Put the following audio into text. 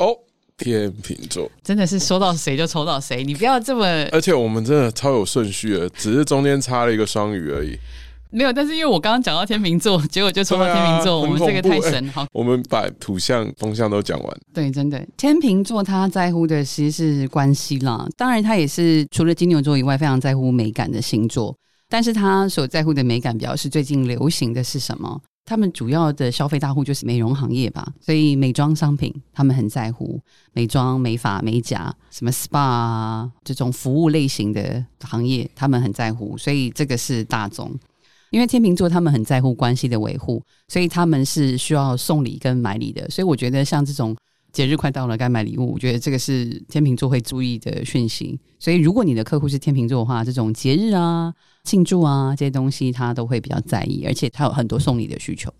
哦，天秤座，真的是说到谁就抽到谁，你不要这么而且我们真的超有顺序的，只是中间插了一个双鱼而已。没有。但是因为我刚刚讲到天秤座，结果就抽到天秤座，啊我们这个太神好。我们把土象、风象都讲完，对，真的，天秤座他在乎的其实是关系啦。当然，他也是除了金牛座以外，非常在乎美感的星座。但是他所在乎的美感，表示最近流行的是什么？他们主要的消费大户就是美容行业吧，所以美妆商品他们很在乎美妆、美发、美甲，什么 SPA 啊这种服务类型的行业，他们很在乎，所以这个是大众。因为天秤座他们很在乎关系的维护，所以他们是需要送礼跟买礼的。所以我觉得像这种节日快到了，该买礼物，我觉得这个是天秤座会注意的讯息。所以如果你的客户是天秤座的话，这种节日啊、庆祝啊这些东西，他都会比较在意，而且他有很多送礼的需求。